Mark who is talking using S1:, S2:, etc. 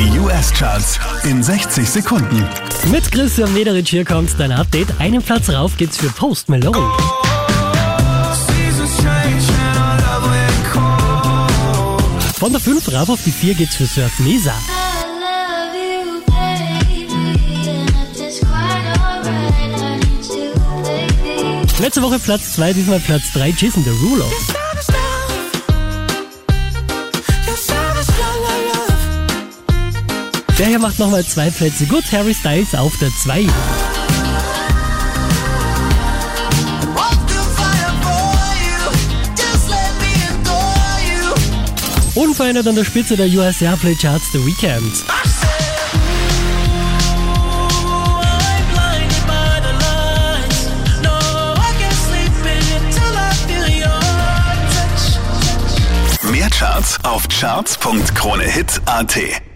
S1: Die US-Charts in 60 Sekunden.
S2: Mit Christian Mederich hier kommt dein Update. Einen Platz rauf geht's für Post Malone. Von der 5 rauf auf die 4 geht's für Surf Mesa. Letzte Woche Platz 2, diesmal Platz 3, Jason Derulo. Der hier macht nochmal zwei Plätze gut. Harry Styles auf der 2. Unverändert an der Spitze der US Airplay Charts The Weekend.
S1: Mehr Charts auf charts.kronehit.at.